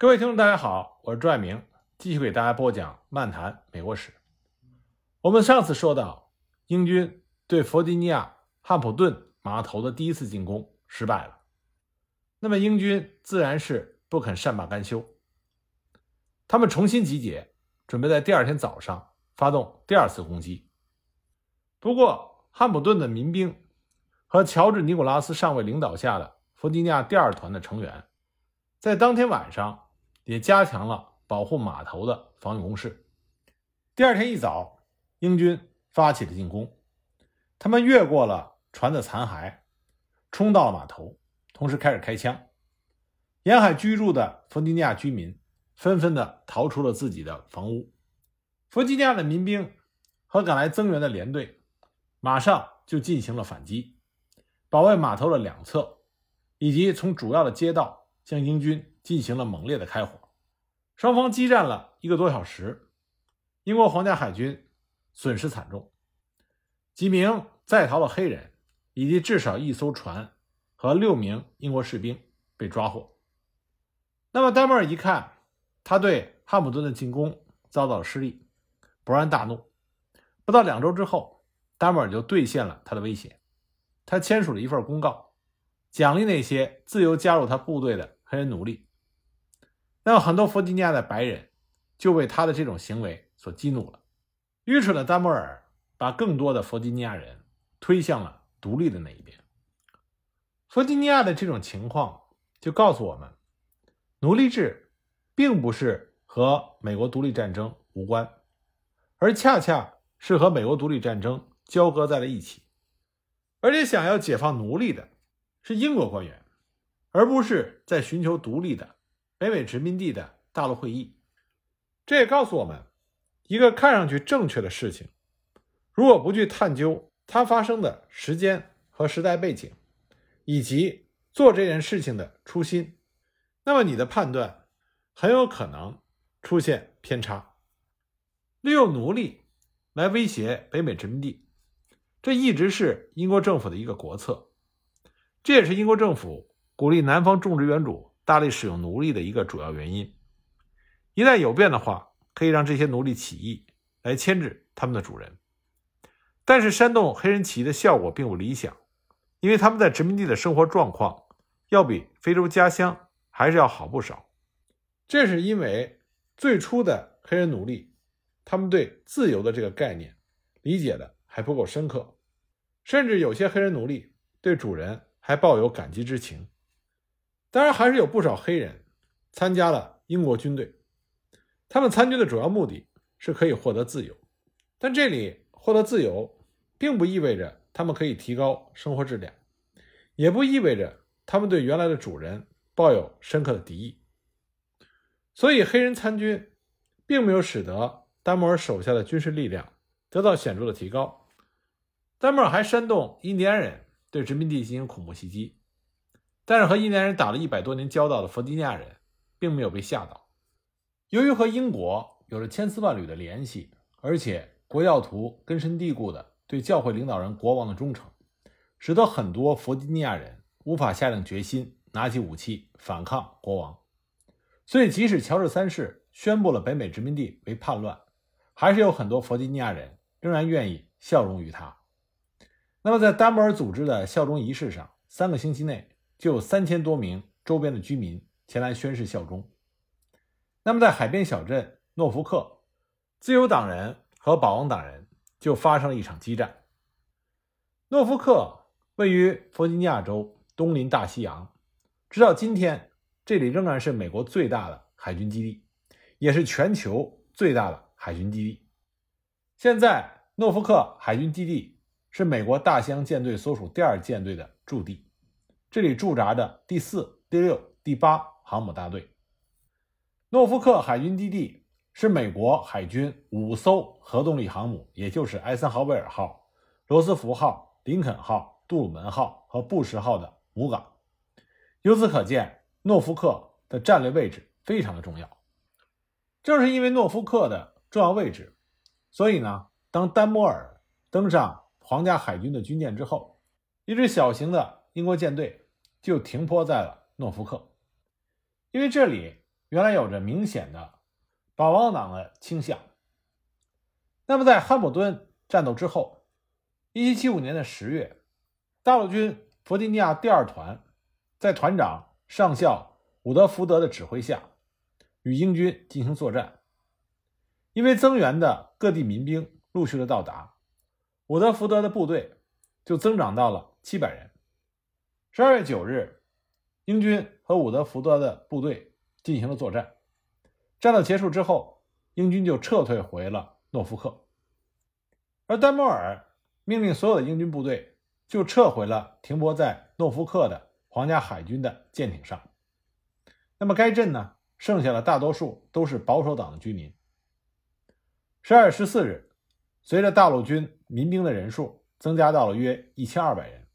各位听众，大家好，我是朱爱明，继续给大家播讲《漫谈美国史》。我们上次说到，英军对弗吉尼亚汉普顿码头的第一次进攻失败了，那么英军自然是不肯善罢甘休，他们重新集结，准备在第二天早上发动第二次攻击。不过，汉普顿的民兵和乔治·尼古拉斯上尉领导下的弗吉尼亚第二团的成员，在当天晚上。也加强了保护码头的防御工事。第二天一早，英军发起了进攻。他们越过了船的残骸，冲到了码头，同时开始开枪。沿海居住的弗吉尼亚居民纷纷的逃出了自己的房屋。弗吉尼亚的民兵和赶来增援的连队马上就进行了反击，保卫码头的两侧，以及从主要的街道向英军。进行了猛烈的开火，双方激战了一个多小时，英国皇家海军损失惨重，几名在逃的黑人以及至少一艘船和六名英国士兵被抓获。那么丹摩尔一看他对汉普顿的进攻遭到了失利，勃然大怒。不到两周之后，丹摩尔就兑现了他的威胁，他签署了一份公告，奖励那些自由加入他部队的黑人奴隶。那，很多弗吉尼亚的白人就为他的这种行为所激怒了。愚蠢的丹摩尔把更多的弗吉尼亚人推向了独立的那一边。弗吉尼亚的这种情况就告诉我们，奴隶制并不是和美国独立战争无关，而恰恰是和美国独立战争交割在了一起。而且，想要解放奴隶的是英国官员，而不是在寻求独立的。北美殖民地的大陆会议，这也告诉我们，一个看上去正确的事情，如果不去探究它发生的时间和时代背景，以及做这件事情的初心，那么你的判断很有可能出现偏差。利用奴隶来威胁北美殖民地，这一直是英国政府的一个国策，这也是英国政府鼓励南方种植园主。大力使用奴隶的一个主要原因，一旦有变的话，可以让这些奴隶起义来牵制他们的主人。但是煽动黑人起义的效果并不理想，因为他们在殖民地的生活状况要比非洲家乡还是要好不少。这是因为最初的黑人奴隶，他们对自由的这个概念理解的还不够深刻，甚至有些黑人奴隶对主人还抱有感激之情。当然，还是有不少黑人参加了英国军队。他们参军的主要目的是可以获得自由，但这里获得自由，并不意味着他们可以提高生活质量，也不意味着他们对原来的主人抱有深刻的敌意。所以，黑人参军并没有使得丹摩尔手下的军事力量得到显著的提高。丹摩尔还煽动印第安人对殖民地进行恐怖袭击。但是和印第安人打了一百多年交道的弗吉尼亚人，并没有被吓到。由于和英国有着千丝万缕的联系，而且国教徒根深蒂固的对教会领导人国王的忠诚，使得很多弗吉尼亚人无法下定决心拿起武器反抗国王。所以，即使乔治三世宣布了北美殖民地为叛乱，还是有很多弗吉尼亚人仍然愿意效忠于他。那么，在丹摩尔组织的效忠仪式上，三个星期内。就有三千多名周边的居民前来宣誓效忠。那么，在海边小镇诺福克，自由党人和保王党人就发生了一场激战。诺福克位于弗吉尼亚州，东临大西洋，直到今天，这里仍然是美国最大的海军基地，也是全球最大的海军基地。现在，诺福克海军基地是美国大西洋舰队所属第二舰队的驻地。这里驻扎着第四、第六、第八航母大队。诺福克海军基地是美国海军五艘核动力航母，也就是艾森豪威尔号、罗斯福号、林肯号、杜鲁门号和布什号的母港。由此可见，诺福克的战略位置非常的重要。正是因为诺福克的重要位置，所以呢，当丹摩尔登上皇家海军的军舰之后，一支小型的。英国舰队就停泊在了诺福克，因为这里原来有着明显的保王党的倾向。那么，在汉普顿战斗之后，1775年的十月，大陆军弗吉尼亚第二团在团长上校伍德福德的指挥下，与英军进行作战。因为增援的各地民兵陆续的到达，伍德福德的部队就增长到了七百人。十二月九日，英军和伍德福德的部队进行了作战。战斗结束之后，英军就撤退回了诺福克，而丹摩尔命令所有的英军部队就撤回了停泊在诺福克的皇家海军的舰艇上。那么该镇呢，剩下的大多数都是保守党的居民。十二月十四日，随着大陆军民兵的人数增加到了约一千二百人，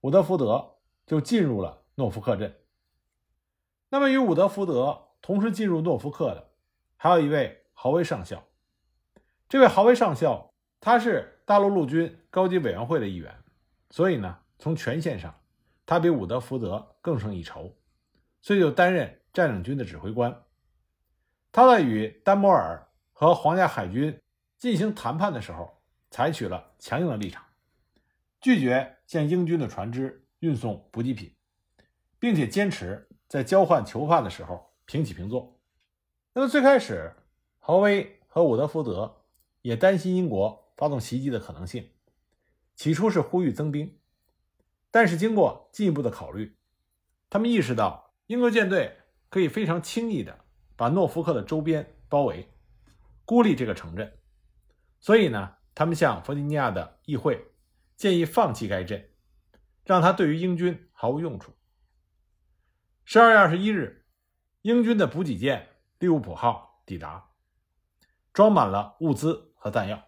伍德福德就进入了诺福克镇。那么与伍德福德同时进入诺福克的，还有一位豪威上校。这位豪威上校，他是大陆陆军高级委员会的一员，所以呢，从权限上，他比伍德福德更胜一筹，所以就担任占领军的指挥官。他在与丹摩尔。和皇家海军进行谈判的时候，采取了强硬的立场，拒绝向英军的船只运送补给品，并且坚持在交换囚犯的时候平起平坐。那么最开始，豪威和伍德福德也担心英国发动袭击的可能性，起初是呼吁增兵，但是经过进一步的考虑，他们意识到英国舰队可以非常轻易的把诺福克的周边包围。孤立这个城镇，所以呢，他们向弗吉尼亚的议会建议放弃该镇，让它对于英军毫无用处。十二月二十一日，英军的补给舰利物浦号抵达，装满了物资和弹药。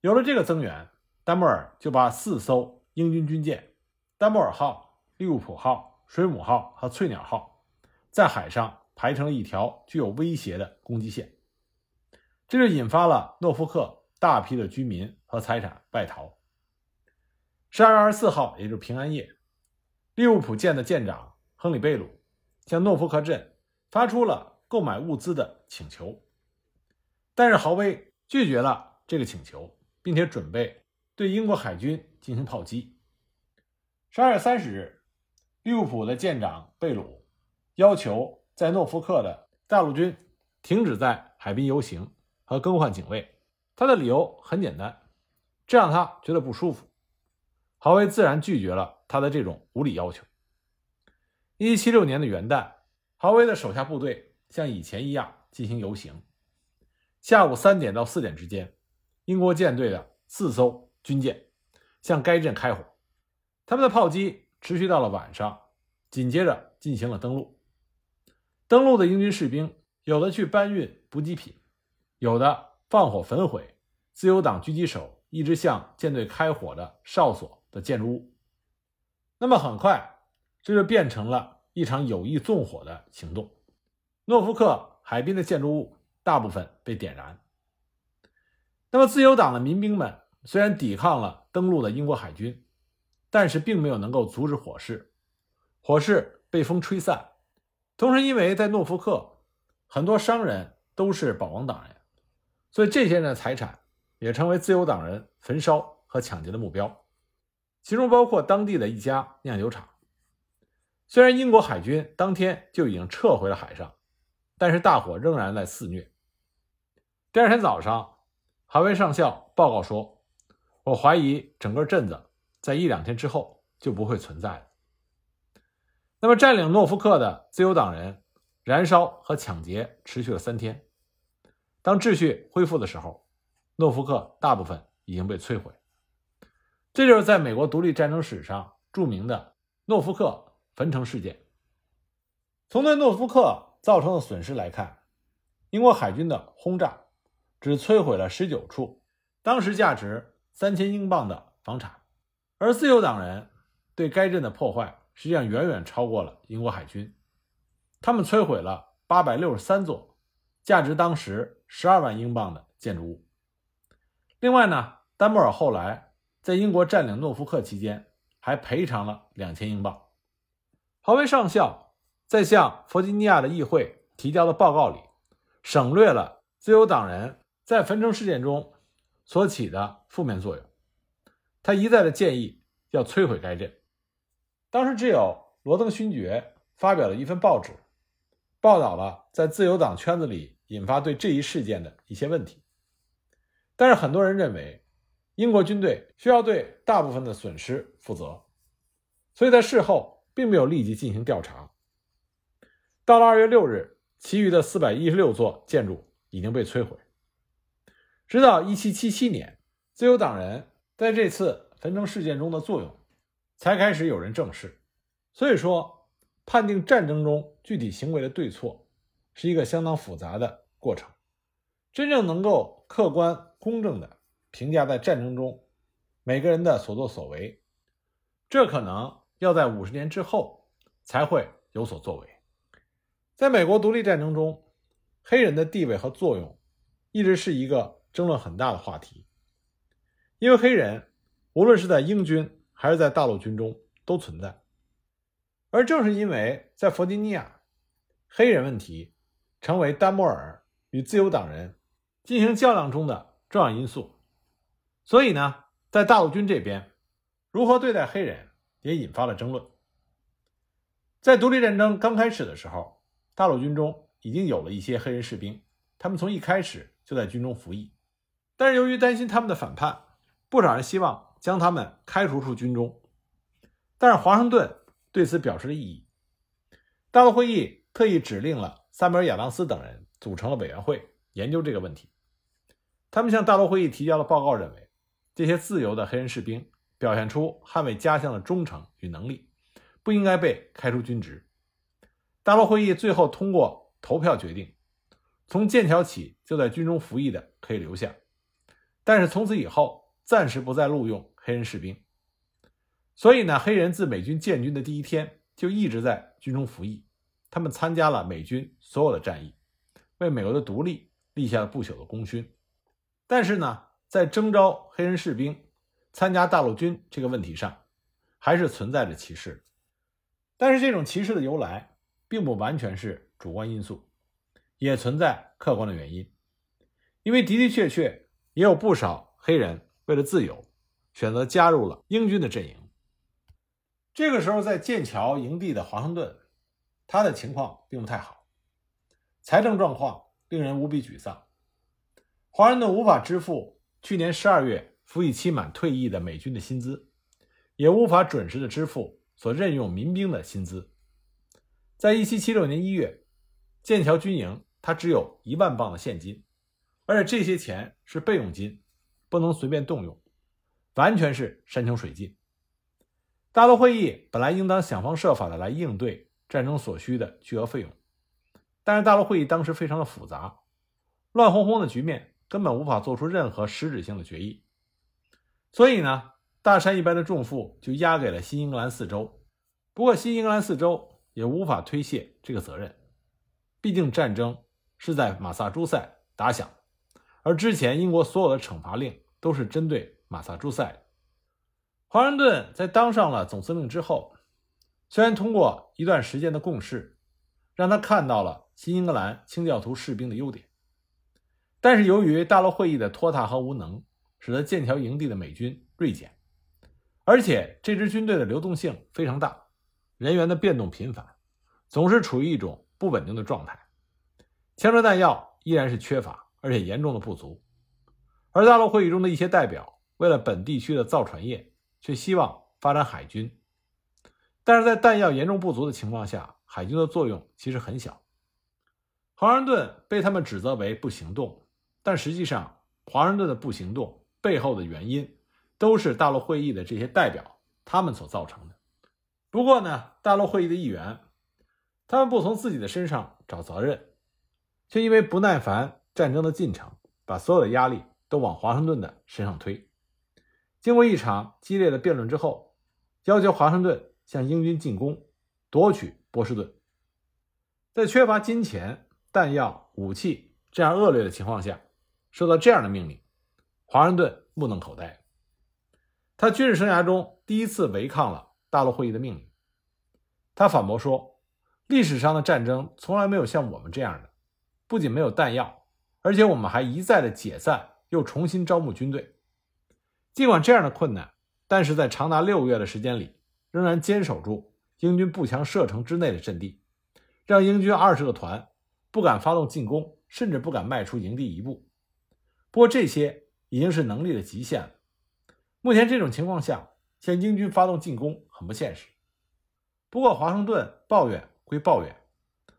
有了这个增援，丹莫尔就把四艘英军军舰——丹莫尔号、利物浦号、水母号和翠鸟号，在海上排成了一条具有威胁的攻击线。这就引发了诺福克大批的居民和财产外逃。十二月二十四号，也就是平安夜，利物浦舰的舰长亨利·贝鲁向诺福克镇发出了购买物资的请求，但是豪威拒绝了这个请求，并且准备对英国海军进行炮击。十二月三十日，利物浦的舰长贝鲁要求在诺福克的大陆军停止在海滨游行。和更换警卫，他的理由很简单，这让他觉得不舒服。豪威自然拒绝了他的这种无理要求。一七七六年的元旦，豪威的手下部队像以前一样进行游行。下午三点到四点之间，英国舰队的四艘军舰向该镇开火，他们的炮击持续到了晚上，紧接着进行了登陆。登陆的英军士兵有的去搬运补给品。有的放火焚毁自由党狙击手一直向舰队开火的哨所的建筑物，那么很快这就变成了一场有意纵火的行动。诺福克海滨的建筑物大部分被点燃。那么自由党的民兵们虽然抵抗了登陆的英国海军，但是并没有能够阻止火势，火势被风吹散。同时，因为在诺福克很多商人都是保王党人。所以这些人的财产也成为自由党人焚烧和抢劫的目标，其中包括当地的一家酿酒厂。虽然英国海军当天就已经撤回了海上，但是大火仍然在肆虐。第二天早上，海威上校报告说：“我怀疑整个镇子在一两天之后就不会存在了。”那么，占领诺福克的自由党人燃烧和抢劫持续了三天。当秩序恢复的时候，诺福克大部分已经被摧毁。这就是在美国独立战争史上著名的诺福克焚城事件。从对诺福克造成的损失来看，英国海军的轰炸只摧毁了十九处当时价值三千英镑的房产，而自由党人对该镇的破坏实际上远远超过了英国海军。他们摧毁了八百六十三座价值当时。十二万英镑的建筑物。另外呢，丹布尔后来在英国占领诺福克期间，还赔偿了两千英镑。豪威上校在向弗吉尼亚的议会提交的报告里，省略了自由党人在焚城事件中所起的负面作用。他一再的建议要摧毁该镇。当时只有罗登勋爵发表了一份报纸，报道了在自由党圈子里引发对这一事件的一些问题。但是很多人认为，英国军队需要对大部分的损失负责，所以在事后并没有立即进行调查。到了二月六日，其余的四百一十六座建筑已经被摧毁。直到一七七七年，自由党人在这次焚城事件中的作用，才开始有人正视。所以说，判定战争中具体行为的对错，是一个相当复杂的过程。真正能够客观。公正的评价在战争中每个人的所作所为，这可能要在五十年之后才会有所作为。在美国独立战争中，黑人的地位和作用一直是一个争论很大的话题，因为黑人无论是在英军还是在大陆军中都存在，而正是因为在弗吉尼亚，黑人问题成为丹摩尔与自由党人进行较量中的。重要因素，所以呢，在大陆军这边，如何对待黑人也引发了争论。在独立战争刚开始的时候，大陆军中已经有了一些黑人士兵，他们从一开始就在军中服役，但是由于担心他们的反叛，不少人希望将他们开除出军中。但是华盛顿对此表示了异议，大陆会议特意指令了萨米尔·亚当斯等人组成了委员会研究这个问题。他们向大陆会议提交的报告认为，这些自由的黑人士兵表现出捍卫家乡的忠诚与能力，不应该被开除军职。大陆会议最后通过投票决定，从剑桥起就在军中服役的可以留下，但是从此以后暂时不再录用黑人士兵。所以呢，黑人自美军建军的第一天就一直在军中服役，他们参加了美军所有的战役，为美国的独立立下了不朽的功勋。但是呢，在征召黑人士兵参加大陆军这个问题上，还是存在着歧视。但是这种歧视的由来，并不完全是主观因素，也存在客观的原因。因为的的确确也有不少黑人为了自由，选择加入了英军的阵营。这个时候，在剑桥营地的华盛顿，他的情况并不太好，财政状况令人无比沮丧。华盛顿无法支付去年十二月服役期满退役的美军的薪资，也无法准时的支付所任用民兵的薪资。在一七七六年一月，剑桥军营他只有一万镑的现金，而且这些钱是备用金，不能随便动用，完全是山穷水尽。大陆会议本来应当想方设法的来应对战争所需的巨额费用，但是大陆会议当时非常的复杂，乱哄哄的局面。根本无法做出任何实质性的决议，所以呢，大山一般的重负就压给了新英格兰四州。不过，新英格兰四州也无法推卸这个责任，毕竟战争是在马萨诸塞打响，而之前英国所有的惩罚令都是针对马萨诸塞。华盛顿在当上了总司令之后，虽然通过一段时间的共事，让他看到了新英格兰清教徒士兵的优点。但是由于大陆会议的拖沓和无能，使得剑桥营地的美军锐减，而且这支军队的流动性非常大，人员的变动频繁，总是处于一种不稳定的状态。枪支弹药依然是缺乏，而且严重的不足。而大陆会议中的一些代表为了本地区的造船业，却希望发展海军，但是在弹药严重不足的情况下，海军的作用其实很小。华盛顿被他们指责为不行动。但实际上，华盛顿的不行动背后的原因，都是大陆会议的这些代表他们所造成的。不过呢，大陆会议的议员，他们不从自己的身上找责任，却因为不耐烦战争的进程，把所有的压力都往华盛顿的身上推。经过一场激烈的辩论之后，要求华盛顿向英军进攻，夺取波士顿。在缺乏金钱、弹药、武器这样恶劣的情况下，收到这样的命令，华盛顿目瞪口呆。他军事生涯中第一次违抗了大陆会议的命令。他反驳说：“历史上的战争从来没有像我们这样的，不仅没有弹药，而且我们还一再的解散又重新招募军队。尽管这样的困难，但是在长达六个月的时间里，仍然坚守住英军步枪射程之内的阵地，让英军二十个团不敢发动进攻，甚至不敢迈出营地一步。不过这些已经是能力的极限了。目前这种情况下，向英军发动进攻很不现实。不过华盛顿抱怨归抱怨，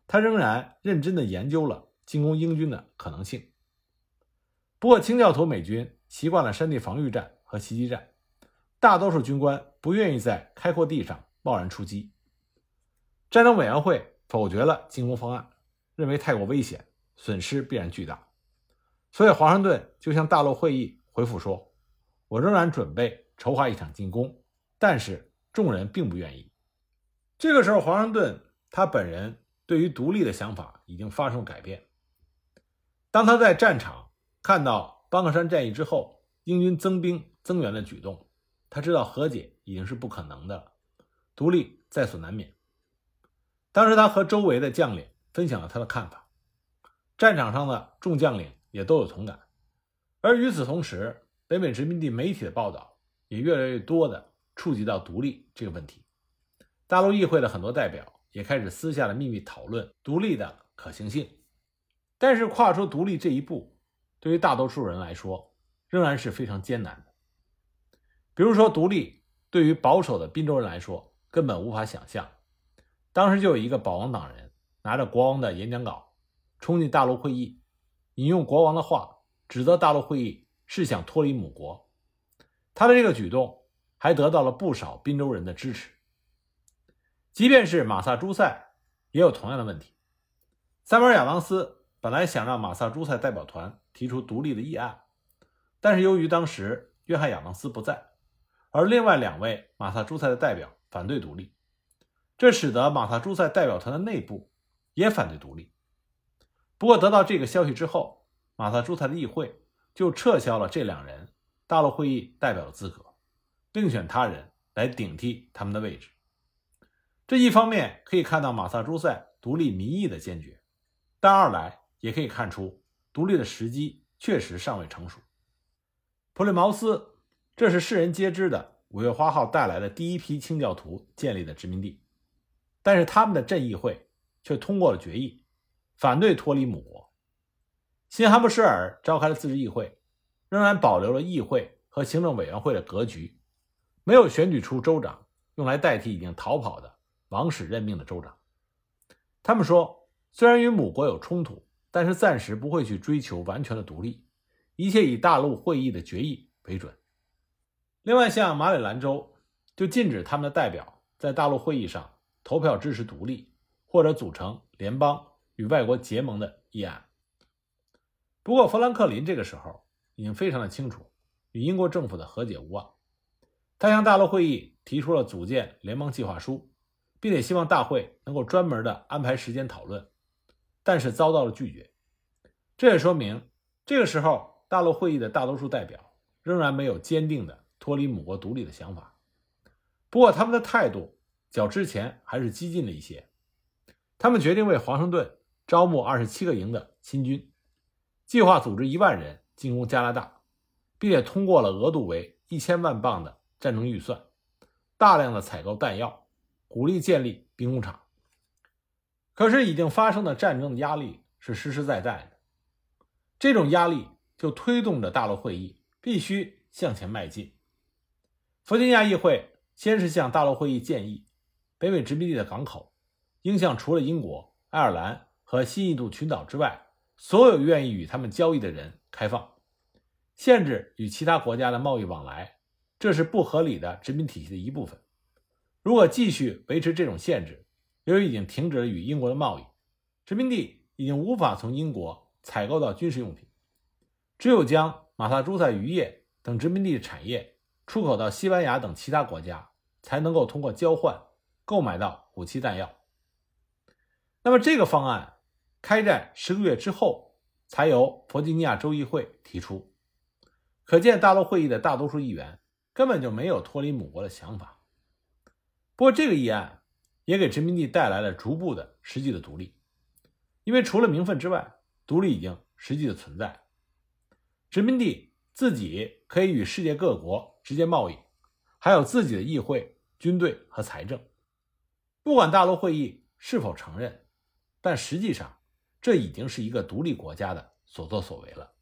他仍然认真地研究了进攻英军的可能性。不过清教徒美军习惯了山地防御战。和袭击战，大多数军官不愿意在开阔地上贸然出击。战争委员会否决了进攻方案，认为太过危险，损失必然巨大。所以华盛顿就向大陆会议回复说：“我仍然准备筹划一场进攻，但是众人并不愿意。”这个时候，华盛顿他本人对于独立的想法已经发生了改变。当他在战场看到邦克山战役之后，英军增兵。增援的举动，他知道和解已经是不可能的了，独立在所难免。当时他和周围的将领分享了他的看法，战场上的众将领也都有同感。而与此同时，北美殖民地媒体的报道也越来越多的触及到独立这个问题。大陆议会的很多代表也开始私下的秘密讨论独立的可行性。但是跨出独立这一步，对于大多数人来说，仍然是非常艰难的。比如说，独立对于保守的滨州人来说根本无法想象。当时就有一个保王党人拿着国王的演讲稿冲进大陆会议，引用国王的话，指责大陆会议是想脱离母国。他的这个举动还得到了不少滨州人的支持。即便是马萨诸塞也有同样的问题。塞缪尔·亚当斯本来想让马萨诸塞代表团提出独立的议案，但是由于当时约翰·亚当斯不在。而另外两位马萨诸塞的代表反对独立，这使得马萨诸塞代表团的内部也反对独立。不过，得到这个消息之后，马萨诸塞的议会就撤销了这两人大陆会议代表的资格，另选他人来顶替他们的位置。这一方面可以看到马萨诸塞独立民意的坚决，但二来也可以看出独立的时机确实尚未成熟。普利茅斯。这是世人皆知的五月花号带来的第一批清教徒建立的殖民地，但是他们的镇议会却通过了决议，反对脱离母国。新罕布什尔召开了自治议会，仍然保留了议会和行政委员会的格局，没有选举出州长用来代替已经逃跑的王室任命的州长。他们说，虽然与母国有冲突，但是暂时不会去追求完全的独立，一切以大陆会议的决议为准。另外，像马里兰州就禁止他们的代表在大陆会议上投票支持独立或者组成联邦与外国结盟的议案。不过，富兰克林这个时候已经非常的清楚与英国政府的和解无望，他向大陆会议提出了组建联邦计划书，并且希望大会能够专门的安排时间讨论，但是遭到了拒绝。这也说明，这个时候大陆会议的大多数代表仍然没有坚定的。脱离母国独立的想法，不过他们的态度较之前还是激进了一些。他们决定为华盛顿招募二十七个营的新军，计划组织一万人进攻加拿大，并且通过了额度为一千万镑的战争预算，大量的采购弹药，鼓励建立兵工厂。可是已经发生的战争的压力是实实在在的，这种压力就推动着大陆会议必须向前迈进。弗吉尼亚议会先是向大陆会议建议，北美殖民地的港口应向除了英国、爱尔兰和新印度群岛之外所有愿意与他们交易的人开放，限制与其他国家的贸易往来。这是不合理的殖民体系的一部分。如果继续维持这种限制，由于已经停止了与英国的贸易，殖民地已经无法从英国采购到军事用品，只有将马萨诸塞渔业等殖民地的产业。出口到西班牙等其他国家，才能够通过交换购买到武器弹药。那么这个方案开战十个月之后，才由弗吉尼亚州议会提出。可见大陆会议的大多数议员根本就没有脱离母国的想法。不过这个议案也给殖民地带来了逐步的实际的独立。因为除了名分之外，独立已经实际的存在。殖民地自己可以与世界各国直接贸易，还有自己的议会、军队和财政。不管大陆会议是否承认，但实际上这已经是一个独立国家的所作所为了。